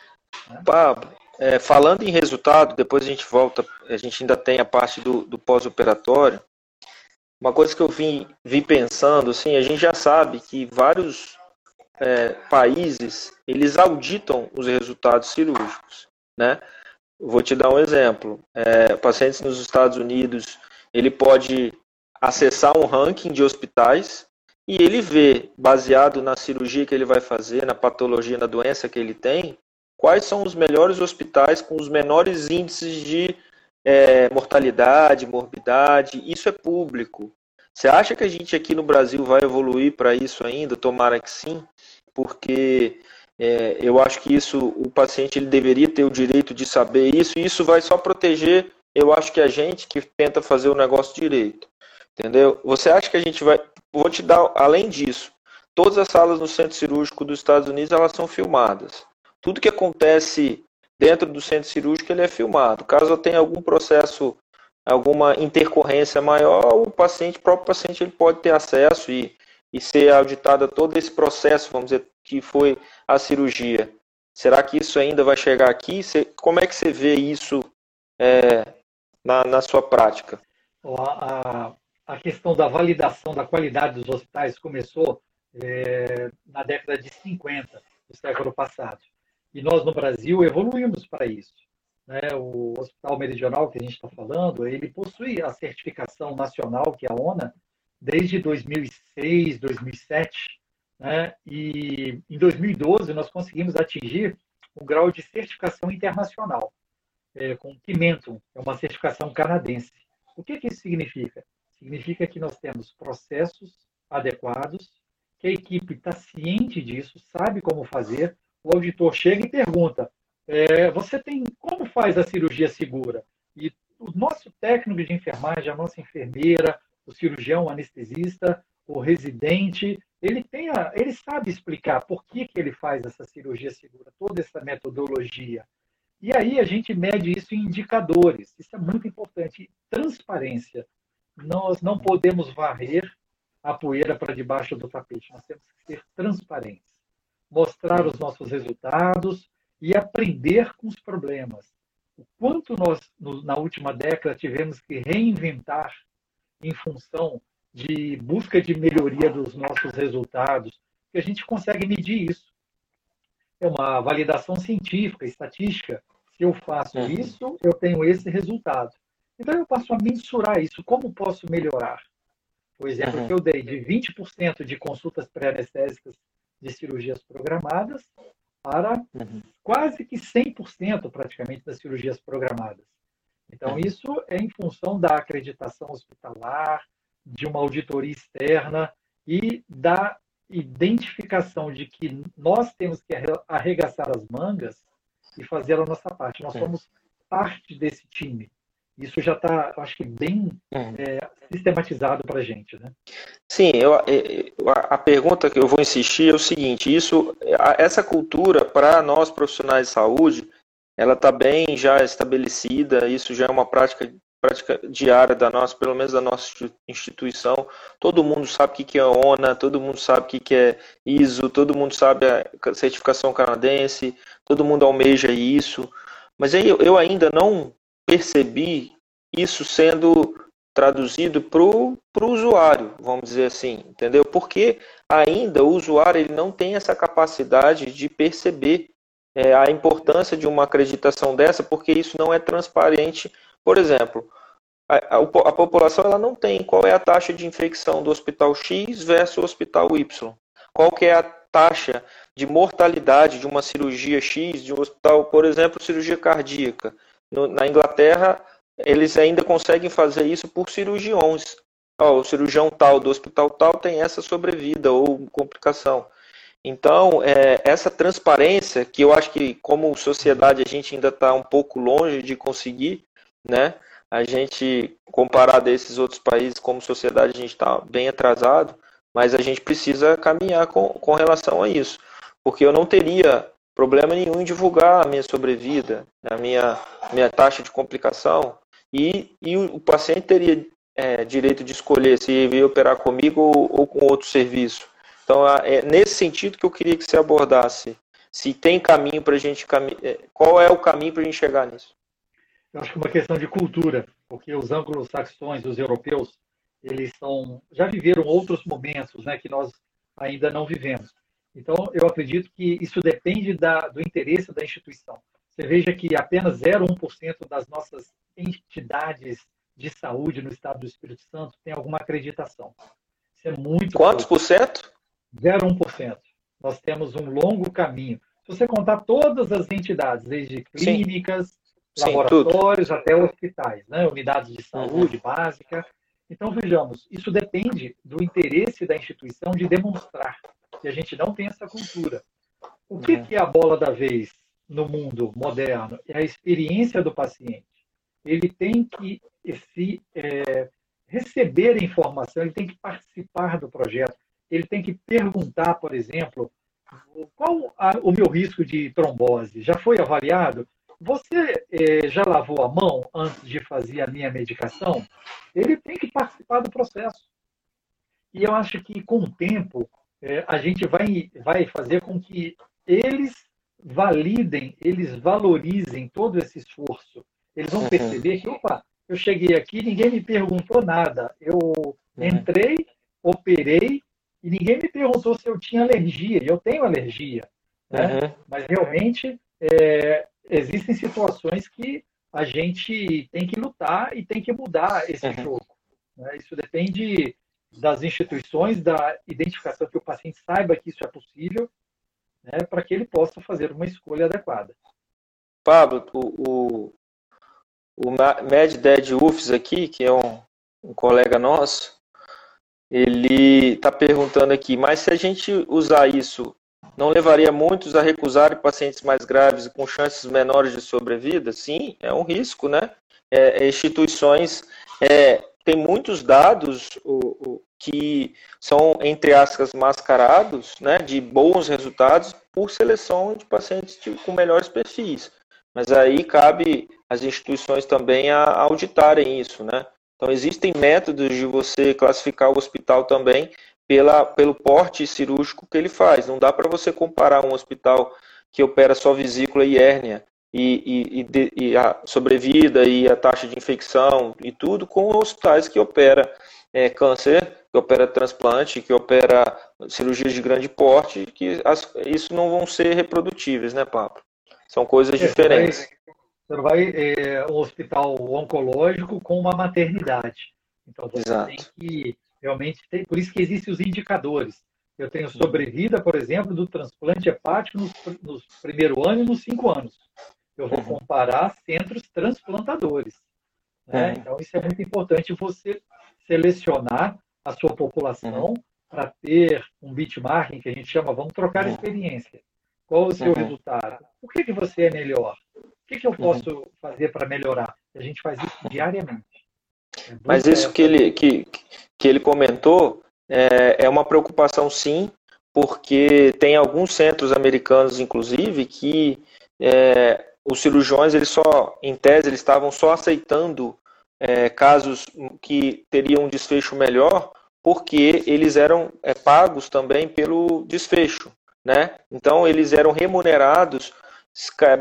Né? Pablo, é, falando em resultado, depois a gente volta, a gente ainda tem a parte do, do pós-operatório. Uma coisa que eu vim, vim pensando, assim, a gente já sabe que vários é, países eles auditam os resultados cirúrgicos, né? Vou te dar um exemplo. É, pacientes nos Estados Unidos, ele pode acessar um ranking de hospitais e ele vê, baseado na cirurgia que ele vai fazer, na patologia, na doença que ele tem, quais são os melhores hospitais com os menores índices de é, mortalidade, morbidade. Isso é público. Você acha que a gente aqui no Brasil vai evoluir para isso ainda? Tomara que sim, porque é, eu acho que isso o paciente ele deveria ter o direito de saber isso. E isso vai só proteger, eu acho que a gente que tenta fazer o negócio direito, entendeu? Você acha que a gente vai? Vou te dar além disso. Todas as salas no centro cirúrgico dos Estados Unidos elas são filmadas. Tudo que acontece dentro do centro cirúrgico ele é filmado. Caso tenha algum processo, alguma intercorrência maior, o paciente, o próprio paciente, ele pode ter acesso e, e ser auditado todo esse processo, vamos dizer, que foi a cirurgia. Será que isso ainda vai chegar aqui? como é que você vê isso é, na, na sua prática? A, a questão da validação da qualidade dos hospitais começou é, na década de 50 do século passado. E nós, no Brasil, evoluímos para isso. Né? O Hospital Meridional que a gente está falando, ele possui a certificação nacional, que é a ONA, desde 2006, 2007. Né? E em 2012 nós conseguimos atingir um grau de certificação internacional, é, com Pimentum, é uma certificação canadense. O que, que isso significa? Significa que nós temos processos adequados, que a equipe está ciente disso, sabe como fazer. O auditor chega e pergunta: é, você tem como faz a cirurgia segura? E o nosso técnico de enfermagem, a nossa enfermeira, o cirurgião, o anestesista, o residente, ele tem a, ele sabe explicar por que, que ele faz essa cirurgia segura, toda essa metodologia. E aí a gente mede isso em indicadores. Isso é muito importante. Transparência. Nós não podemos varrer a poeira para debaixo do tapete. Nós temos que ser transparentes, mostrar os nossos resultados e aprender com os problemas. O quanto nós, na última década, tivemos que reinventar em função de busca de melhoria dos nossos resultados, que a gente consegue medir isso. É uma validação científica, estatística. Se eu faço uhum. isso, eu tenho esse resultado. Então eu passo a mensurar isso. Como posso melhorar? O exemplo uhum. que eu dei de 20% de consultas pré-anestésicas de cirurgias programadas para uhum. quase que 100% praticamente das cirurgias programadas. Então, uhum. isso é em função da acreditação hospitalar, de uma auditoria externa e da identificação de que nós temos que arregaçar as mangas e fazer a nossa parte. Nós somos parte desse time. Isso já está, acho que, bem é, sistematizado para a gente. Né? Sim, eu, a pergunta que eu vou insistir é o seguinte: isso, essa cultura para nós profissionais de saúde, ela está bem já estabelecida. Isso já é uma prática prática diária da nossa, pelo menos da nossa instituição. Todo mundo sabe o que é ONA, todo mundo sabe o que é ISO, todo mundo sabe a certificação canadense, todo mundo almeja isso. Mas aí eu ainda não percebi isso sendo traduzido para o usuário, vamos dizer assim, entendeu? Porque ainda o usuário ele não tem essa capacidade de perceber é, a importância de uma acreditação dessa, porque isso não é transparente. Por exemplo, a, a, a, população ela não tem qual é a taxa de infecção do hospital X versus o hospital Y. Qual que é a taxa de mortalidade de uma cirurgia X, de um hospital, por exemplo, cirurgia cardíaca. No, na Inglaterra, eles ainda conseguem fazer isso por cirurgiões. Oh, o cirurgião tal do hospital tal tem essa sobrevida ou complicação. Então, é, essa transparência, que eu acho que como sociedade a gente ainda está um pouco longe de conseguir, né? A gente, comparado a esses outros países, como sociedade, a gente está bem atrasado, mas a gente precisa caminhar com, com relação a isso. Porque eu não teria problema nenhum em divulgar a minha sobrevida, a minha, minha taxa de complicação, e, e o, paciente teria é, direito de escolher se ia operar comigo ou, ou com outro serviço. Então, é nesse sentido que eu queria que você abordasse. Se tem caminho para a gente. É, qual é o caminho para a gente chegar nisso? Eu acho que é uma questão de cultura, porque os anglo-saxões, os europeus, eles são, já viveram outros momentos né, que nós ainda não vivemos. Então, eu acredito que isso depende da, do interesse da instituição. Você veja que apenas 0,1% das nossas entidades de saúde no estado do Espírito Santo tem alguma acreditação. Isso é muito. Quantos pouco. por cento? 0,1%. Nós temos um longo caminho. se você contar todas as entidades, desde clínicas, Sim. laboratórios Sim, até hospitais, né? unidades de saúde uhum. básica. Então, vejamos, isso depende do interesse da instituição de demonstrar que a gente não tem essa cultura. O que, uhum. que é a bola da vez no mundo moderno? É a experiência do paciente. Ele tem que se, é, receber informação, ele tem que participar do projeto, ele tem que perguntar, por exemplo, qual a, o meu risco de trombose? Já foi avaliado? Você eh, já lavou a mão antes de fazer a minha medicação? Ele tem que participar do processo. E eu acho que com o tempo eh, a gente vai, vai fazer com que eles validem, eles valorizem todo esse esforço. Eles vão uhum. perceber que, opa, eu cheguei aqui, ninguém me perguntou nada. Eu uhum. entrei, operei e ninguém me perguntou se eu tinha alergia. Eu tenho alergia, né? Uhum. Mas realmente é, existem situações que a gente tem que lutar e tem que mudar esse uhum. jogo. Né? Isso depende das instituições, da identificação que o paciente saiba que isso é possível, né, para que ele possa fazer uma escolha adequada. Pablo, o, o Mad Dead Ufs aqui, que é um, um colega nosso, ele está perguntando aqui, mas se a gente usar isso, não levaria muitos a recusarem pacientes mais graves e com chances menores de sobrevida? Sim, é um risco, né? É, é instituições é, muitos dados o, o, que são, entre aspas, mascarados, né, de bons resultados por seleção de pacientes de, com melhores perfis. Mas aí cabe às instituições também a auditarem isso, né? Então existem métodos de você classificar o hospital também pela, pelo porte cirúrgico que ele faz. Não dá para você comparar um hospital que opera só vesícula e hérnia e, e, e, e, a sobrevida e a taxa de infecção e tudo com hospitais que opera é, câncer, que opera transplante, que opera cirurgias de grande porte, que as, isso não vão ser reprodutíveis, né, Pablo? São coisas é, diferentes. Você não vai é, um hospital oncológico com uma maternidade. Então você Exato. tem que realmente ter, por isso que existem os indicadores. Eu tenho sobrevida, por exemplo, do transplante hepático nos, nos primeiro ano e nos cinco anos. Eu vou uhum. comparar centros transplantadores. Né? Uhum. Então isso é muito importante você selecionar a sua população uhum. para ter um benchmarking que a gente chama, vamos trocar experiência. Qual o seu uhum. resultado? Por que, que você é melhor? O que, que eu uhum. posso uhum. fazer para melhorar? A gente faz isso diariamente. É Mas isso que ele, que, que ele comentou é, é uma preocupação sim, porque tem alguns centros americanos, inclusive, que é, os cirurgiões, eles só, em tese, eles estavam só aceitando é, casos que teriam um desfecho melhor, porque eles eram é, pagos também pelo desfecho né? Então eles eram remunerados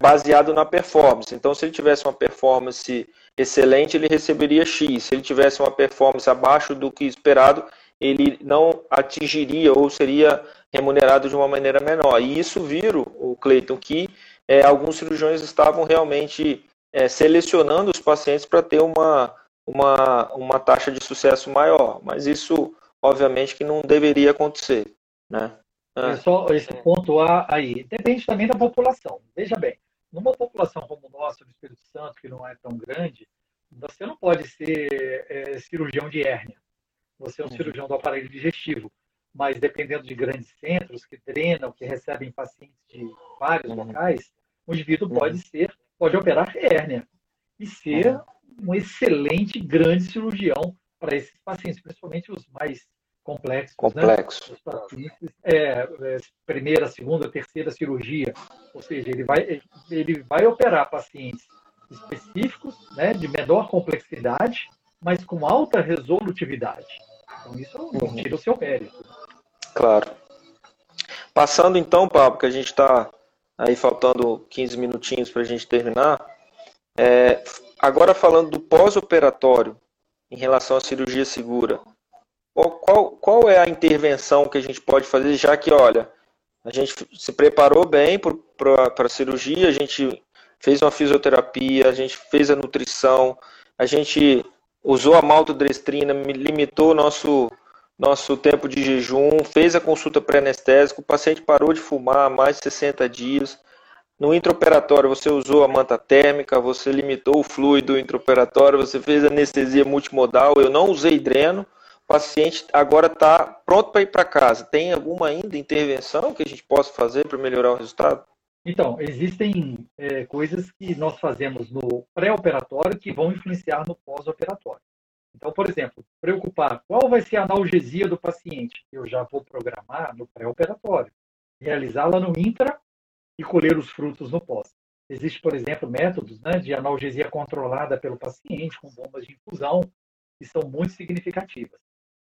baseado na performance. Então se ele tivesse uma performance excelente, ele receberia X. Se ele tivesse uma performance abaixo do que esperado, ele não atingiria ou seria remunerado de uma maneira menor. E isso viram, o Cleiton, que é, alguns cirurgiões estavam realmente é, selecionando os pacientes para ter uma, uma, uma taxa de sucesso maior. Mas isso, obviamente, que não deveria acontecer. Né? Ah. É só esse ponto A aí. Depende também da população. Veja bem, numa população como nossa, do Espírito Santo, que não é tão grande, você não pode ser é, cirurgião de hérnia. Você é um uhum. cirurgião do aparelho digestivo. Mas dependendo de grandes centros que treinam, que recebem pacientes de vários uhum. locais, o indivíduo uhum. pode ser, pode operar hérnia e ser uhum. um excelente grande cirurgião para esses pacientes, principalmente os mais complexos. Complexo. Né? É, é, primeira, segunda, terceira cirurgia. Ou seja, ele vai, ele vai operar pacientes específicos, né, de menor complexidade, mas com alta resolutividade. Então, isso não tira o seu mérito. Claro. Passando então, Pablo, que a gente está aí faltando 15 minutinhos para a gente terminar. É, agora falando do pós-operatório em relação à cirurgia segura qual, qual é a intervenção que a gente pode fazer, já que, olha, a gente se preparou bem para a cirurgia, a gente fez uma fisioterapia, a gente fez a nutrição, a gente usou a maltodextrina, limitou nosso, nosso tempo de jejum, fez a consulta pré-anestésica, o paciente parou de fumar há mais de 60 dias. No intraoperatório você usou a manta térmica, você limitou o fluido intraoperatório, você fez anestesia multimodal, eu não usei dreno, o paciente agora está pronto para ir para casa. Tem alguma ainda intervenção que a gente possa fazer para melhorar o resultado? Então, existem é, coisas que nós fazemos no pré-operatório que vão influenciar no pós-operatório. Então, por exemplo, preocupar qual vai ser a analgesia do paciente, eu já vou programar no pré-operatório, realizá-la no intra e colher os frutos no pós. Existe, por exemplo, métodos né, de analgesia controlada pelo paciente com bombas de infusão que são muito significativas.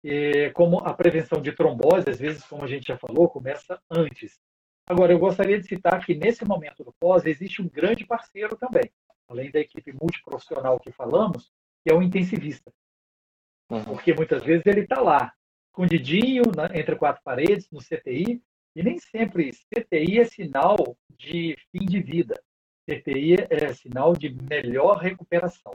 E, como a prevenção de trombose, às vezes, como a gente já falou, começa antes. Agora, eu gostaria de citar que nesse momento do pós existe um grande parceiro também, além da equipe multiprofissional que falamos, que é o intensivista. Uhum. Porque muitas vezes ele está lá, escondidinho, né, entre quatro paredes, no CTI, e nem sempre CTI é sinal de fim de vida. CTI é sinal de melhor recuperação.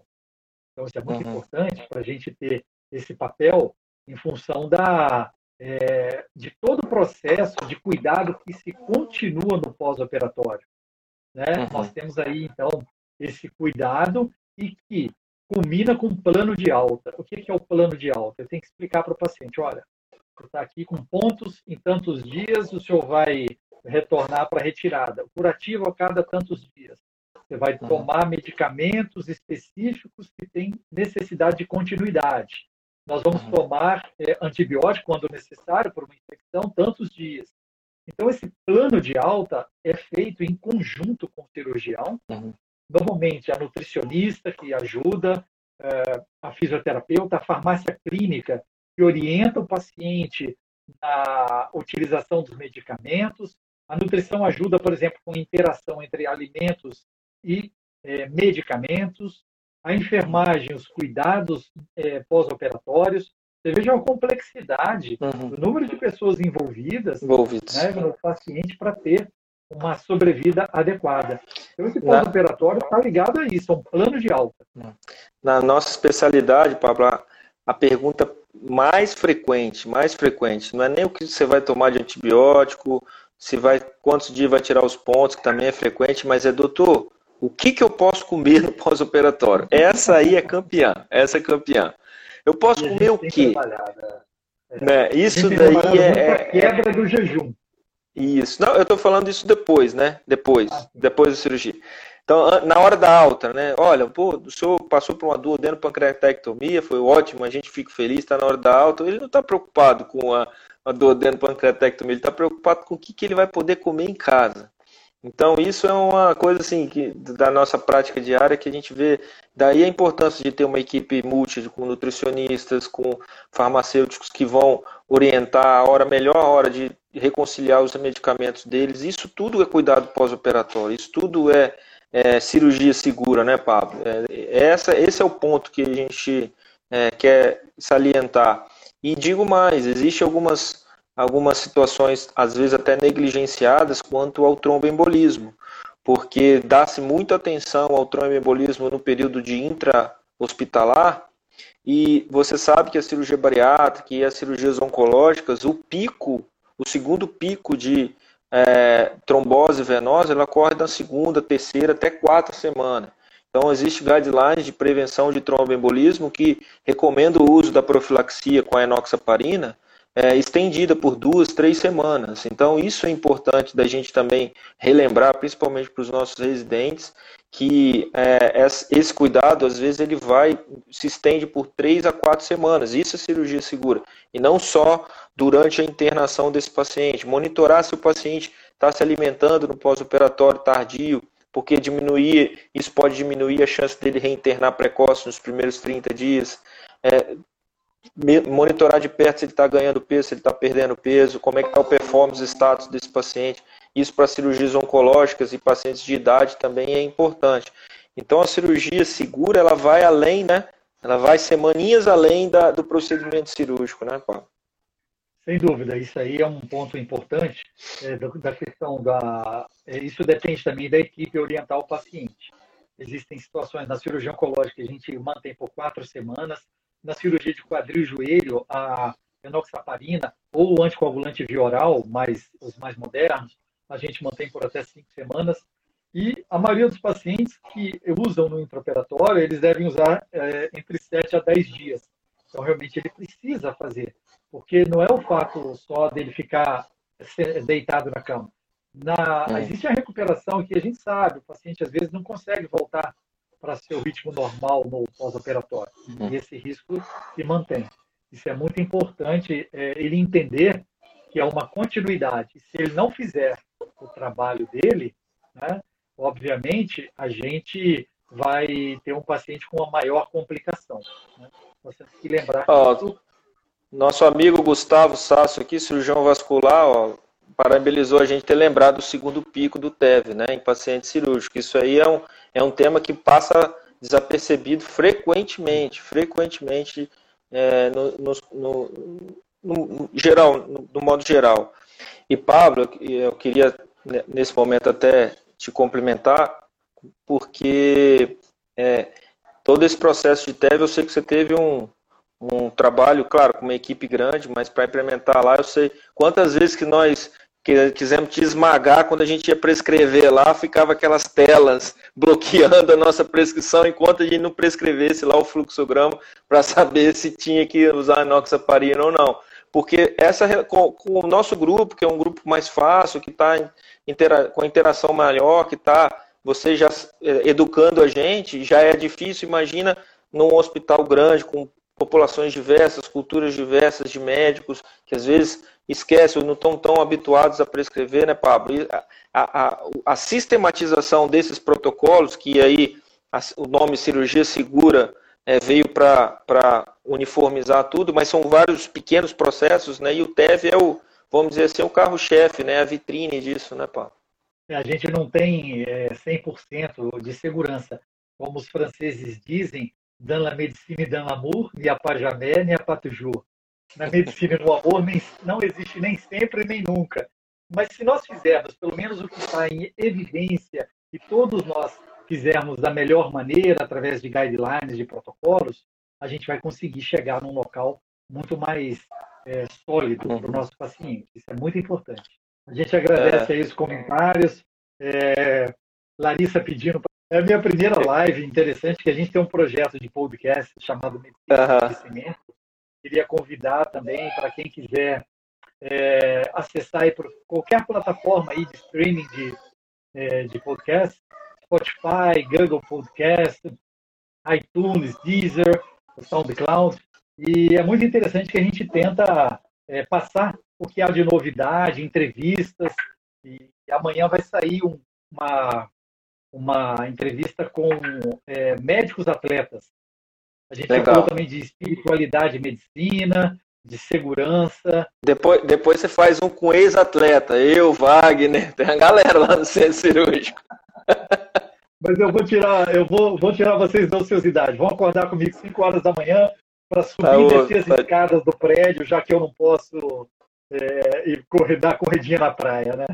Então, isso é muito uhum. importante para a gente ter esse papel em função da, é, de todo o processo de cuidado que se continua no pós-operatório. Né? Uhum. Nós temos aí, então, esse cuidado e que culmina com um plano de alta. O que é o plano de alta? Eu tenho que explicar para o paciente, olha, você está aqui com pontos em tantos dias, o senhor vai retornar para a retirada. O curativo a cada tantos dias. Você vai uhum. tomar medicamentos específicos que têm necessidade de continuidade. Nós vamos uhum. tomar é, antibiótico quando necessário por uma infecção tantos dias. Então, esse plano de alta é feito em conjunto com o cirurgião, uhum normalmente a nutricionista que ajuda, eh, a fisioterapeuta, a farmácia clínica que orienta o paciente na utilização dos medicamentos. A nutrição ajuda, por exemplo, com interação entre alimentos e é, medicamentos. A enfermagem, os cuidados é, pós-operatórios. Você veja a complexidade uhum. do número de pessoas envolvidas né, no paciente para ter uma sobrevida adequada. Então, esse pós-operatório está ligado a isso, a um plano de alta. Na nossa especialidade, Pablo, a pergunta mais frequente, mais frequente, não é nem o que você vai tomar de antibiótico, se vai, quantos dias vai tirar os pontos, que também é frequente, mas é, doutor, o que, que eu posso comer no pós-operatório? Essa aí é campeã, essa é campeã. Eu posso comer o quê? Né? né? Isso daí é, é quebra do jejum. Isso. Não, eu estou falando isso depois, né? Depois, ah, depois da cirurgia. Então, na hora da alta, né? Olha, pô, o senhor passou por uma duodenopancreatectomia, foi ótimo, a gente fica feliz, está na hora da alta. Ele não está preocupado com a, a duodenopancreatectomia, ele está preocupado com o que, que ele vai poder comer em casa. Então, isso é uma coisa assim que da nossa prática diária que a gente vê. Daí a importância de ter uma equipe multi com nutricionistas, com farmacêuticos que vão orientar a hora melhor a hora de reconciliar os medicamentos deles. Isso tudo é cuidado pós-operatório. Isso tudo é, é, cirurgia segura, né, Pablo? É, essa, esse é o ponto que a gente é, quer salientar. E digo mais, existe algumas algumas situações, às vezes até negligenciadas, quanto ao tromboembolismo, porque dá-se muita atenção ao tromboembolismo no período de intra-hospitalar, e você sabe que a cirurgia bariátrica e as cirurgias oncológicas, o pico, o segundo pico de é, trombose venosa, ela ocorre na segunda, terceira, até quatro semanas. Então, existe guidelines de prevenção de tromboembolismo que recomenda o uso da profilaxia com a enoxaparina, é, estendida por duas, três semanas. Então, isso é importante da gente também relembrar, principalmente para os nossos residentes, que é, esse cuidado, às vezes, ele vai, se estende por três a quatro semanas. Isso é cirurgia segura. E não só durante a internação desse paciente. Monitorar se o paciente está se alimentando no pós-operatório tardio, porque diminuir, isso pode diminuir a chance dele reinternar precoce nos primeiros 30 dias. É, monitorar de perto se ele está ganhando peso, se ele está perdendo peso, como é que está o performance status desse paciente. Isso para cirurgias oncológicas e pacientes de idade também é importante. Então a cirurgia segura, ela vai além, né? Ela vai semaninhas além da, do procedimento cirúrgico, né, Paulo? Sem dúvida, isso aí é um ponto importante é, da, questão da. É, isso depende também da equipe orientar o paciente. Existem situações na cirurgia oncológica que a gente mantém por quatro semanas, na cirurgia de quadril e joelho, a enoxaparina ou anticoagulante via oral, mais, os mais modernos, a gente mantém por até cinco semanas. E a maioria dos pacientes que usam no intraoperatório, eles devem usar é, entre 7 a 10 dias. Então, realmente, ele precisa fazer, porque não é o fato só dele ficar deitado na cama. Na, é. Existe a recuperação que a gente sabe, o paciente às vezes não consegue voltar para seu ritmo normal no pós-operatório. Uhum. E esse risco se mantém. Isso é muito importante, é, ele entender que é uma continuidade. Se ele não fizer o trabalho dele, né, obviamente a gente vai ter um paciente com uma maior complicação. Né? Você tem que lembrar oh, isso... Nosso amigo Gustavo Sasso aqui, cirurgião vascular, ó, parabenizou a gente ter lembrado o segundo pico do TEV, né, em paciente cirúrgico. Isso aí é um, é um tema que passa desapercebido frequentemente, frequentemente é, no, no, no, no, geral, no, modo geral. E Pablo, eu queria né, nesse momento até te complementar, porque é, todo esse processo de TEV, eu sei que você teve um, um trabalho, claro, com uma equipe grande, mas para implementar lá, eu sei quantas vezes que nós quisemos te esmagar quando a gente ia prescrever lá, ficava aquelas telas bloqueando a nossa prescrição enquanto a gente não prescrevesse lá o fluxograma para saber se tinha que usar enoxaparina ou não. Porque essa com, com, o nosso grupo, que é um grupo mais fácil, que está com interação maior, que está você já é, educando a gente, já é difícil, imagina num hospital grande, com populações diversas, culturas diversas de médicos, que às vezes esquecem ou não estão tão habituados a prescrever, né, Pablo? A, a, a, sistematização desses protocolos, que aí a, o nome cirurgia segura é, veio para uniformizar tudo, mas são vários pequenos processos, né? E o TEV é o, vamos dizer assim, o carro-chefe, né? A vitrine disso, né, Pablo? É, a gente não tem é, 100% de segurança. Como os franceses dizem, dans la médecine dans l'amour, ni a pas jamais, ni a pas toujours. Na medicina e no amor nem, não existe nem sempre nem nunca. Mas se nós fizermos pelo menos o que está em evidência e todos nós fizermos da melhor maneira, através de guidelines, de protocolos, a gente vai conseguir chegar num local muito mais é, sólido para o uhum. nosso paciente. Isso é muito importante. A gente agradece é. aí os comentários. É, Larissa pedindo é a minha primeira live interessante, que a gente tem um projeto de podcast chamado Medicina Conhecimento. Queria convidar também para quem quiser é, acessar aí por qualquer plataforma aí de streaming de, é, de podcast, Spotify, Google Podcast, iTunes, Deezer, SoundCloud. E é muito interessante que a gente tenta é, passar o que há de novidade, entrevistas. E amanhã vai sair um, uma uma entrevista com é, médicos atletas. A gente Legal. falou também de espiritualidade e medicina, de segurança. Depois, depois você faz um com ex-atleta, eu, Wagner, tem a galera lá no centro cirúrgico. Mas eu vou tirar, eu vou, vou tirar vocês da ociosidade. Vão acordar comigo 5 horas da manhã para subir tá, e descer as tá. escadas do prédio, já que eu não posso é, ir correr, dar corridinha na praia, né?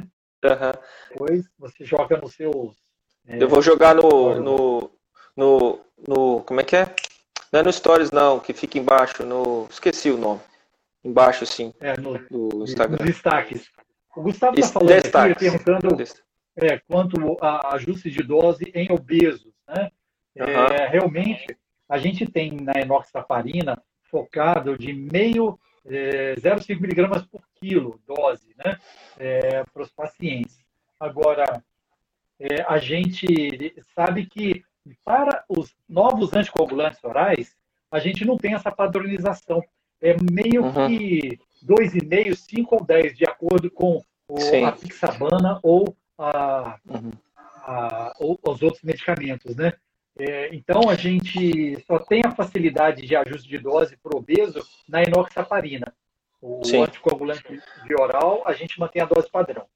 Uhum. Depois você joga nos seus é, eu vou jogar no, no, no, no. Como é que é? Não é no Stories, não, que fica embaixo, no. Esqueci o nome. Embaixo, assim. É, no, do Instagram. Nos destaques. O Gustavo está falando destaques. aqui, perguntando é, quanto a ajuste de dose em obesos. Né? Uhum. É, realmente, a gente tem na enoxaparina focado de meio é, 0,5 miligramas por quilo dose né? É, para os pacientes. Agora, é, a gente sabe que para os novos anticoagulantes orais, a gente não tem essa padronização. É meio uhum. que 2,5, 5 ou 10, de acordo com o, a pixabana ou, a, uhum. a, ou os outros medicamentos, né? É, então, a gente só tem a facilidade de ajuste de dose para o obeso na enoxaparina. O Sim. anticoagulante oral, a gente mantém a dose padrão.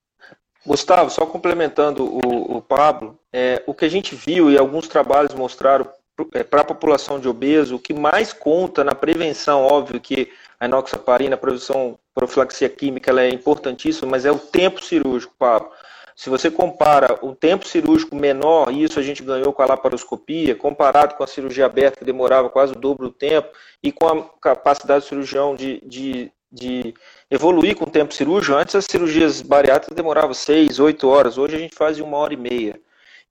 Gustavo, só complementando o, o Pablo, é, o que a gente viu e alguns trabalhos mostraram é, para a população de obeso, o que mais conta na prevenção, óbvio que a enoxaparina, a prevenção profilaxia química, ela é importantíssima, mas é o tempo cirúrgico, Pablo. Se você compara o tempo cirúrgico menor, isso a gente ganhou com a laparoscopia, comparado com a cirurgia aberta, que demorava quase o dobro do tempo, e com a capacidade do cirurgião de, de de evoluir com o tempo cirúrgico. Antes as cirurgias bariátricas demoravam 6, 8 horas, hoje a gente faz em uma hora e meia.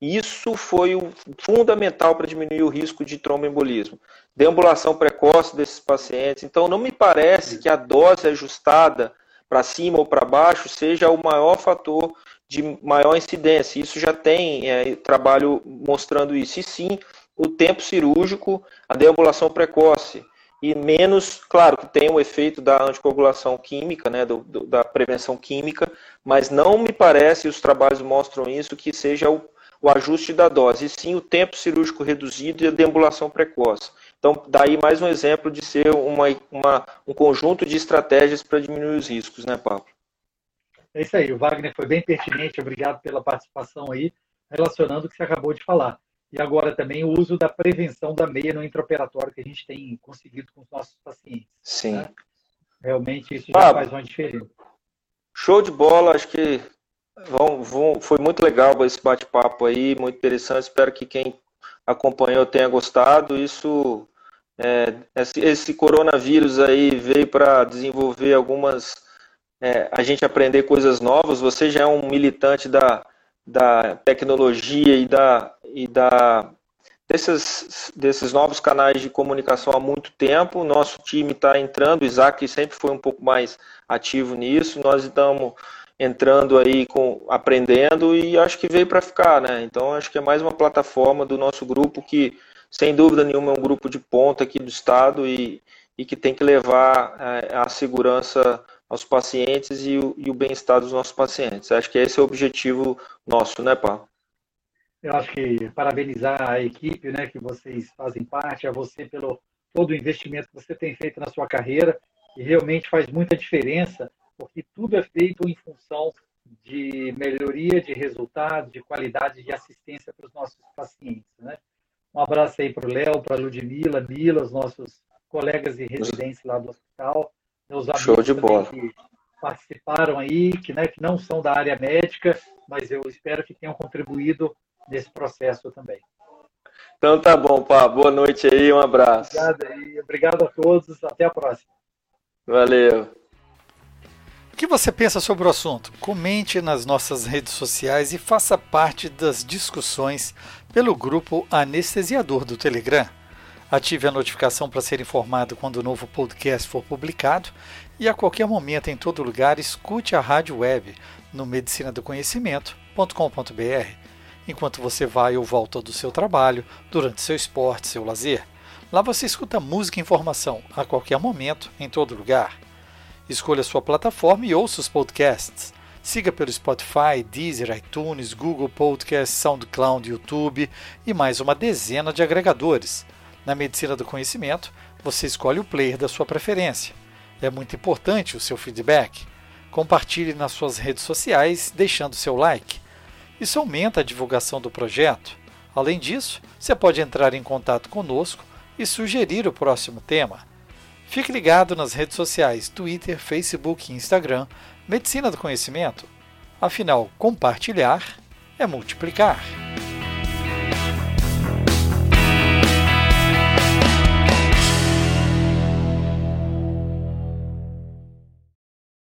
Isso foi o fundamental para diminuir o risco de tromboembolismo. Deambulação precoce desses pacientes. Então, não me parece que a dose ajustada para cima ou para baixo seja o maior fator de maior incidência. Isso já tem é, trabalho mostrando isso. E sim, o tempo cirúrgico, a deambulação precoce. E menos, claro, que tem o efeito da anticoagulação química, né, do, do, da prevenção química, mas não me parece, e os trabalhos mostram isso, que seja o, o ajuste da dose, e sim o tempo cirúrgico reduzido e a deambulação precoce. Então, daí mais um exemplo de ser uma, uma, um conjunto de estratégias para diminuir os riscos, né, Pablo? É isso aí, o Wagner foi bem pertinente, obrigado pela participação aí, relacionando o que você acabou de falar. E agora também o uso da prevenção da meia no intraoperatório que a gente tem conseguido com os nossos pacientes. Sim. Né? Realmente isso já ah, faz uma diferença. Show de bola, acho que vão, vão, foi muito legal esse bate-papo aí, muito interessante. Espero que quem acompanhou tenha gostado. Isso, é, esse, esse, coronavírus aí veio para desenvolver algumas, é, a gente aprender coisas novas. Você já é um militante da, da tecnologia e da, e da desses, desses novos canais de comunicação há muito tempo. Nosso time está entrando, o Isaac sempre foi um pouco mais ativo nisso. Nós estamos entrando aí com aprendendo e acho que veio para ficar, né? Então acho que é mais uma plataforma do nosso grupo que sem dúvida nenhuma é um grupo de ponta aqui do estado e, e que tem que levar é, a segurança aos pacientes e o, o bem-estar dos nossos pacientes. Acho que esse é o objetivo nosso, né, Pá? Eu acho que parabenizar a equipe, né, que vocês fazem parte, a você pelo todo o investimento que você tem feito na sua carreira, e realmente faz muita diferença porque tudo é feito em função de melhoria de resultados, de qualidade de assistência para os nossos pacientes. Né? Um abraço aí para o Léo, para a Ludmila, Mila, os nossos colegas de residência lá do hospital, meus amigos Show de bola. que participaram aí, que, né, que não são da área médica, mas eu espero que tenham contribuído nesse processo também. Então tá bom, Pá. Boa noite aí, um abraço. Obrigado, aí. Obrigado a todos, até a próxima. Valeu que você pensa sobre o assunto? Comente nas nossas redes sociais e faça parte das discussões pelo grupo Anestesiador do Telegram. Ative a notificação para ser informado quando o novo podcast for publicado e a qualquer momento, em todo lugar, escute a rádio web no medicinadoconhecimento.com.br, enquanto você vai ou volta do seu trabalho, durante seu esporte, seu lazer. Lá você escuta música e informação a qualquer momento, em todo lugar. Escolha sua plataforma e ouça os podcasts. Siga pelo Spotify, Deezer, iTunes, Google Podcasts, SoundCloud, YouTube e mais uma dezena de agregadores. Na medicina do conhecimento, você escolhe o player da sua preferência. É muito importante o seu feedback. Compartilhe nas suas redes sociais, deixando seu like. Isso aumenta a divulgação do projeto. Além disso, você pode entrar em contato conosco e sugerir o próximo tema. Fique ligado nas redes sociais Twitter, Facebook e Instagram Medicina do Conhecimento. Afinal, compartilhar é multiplicar.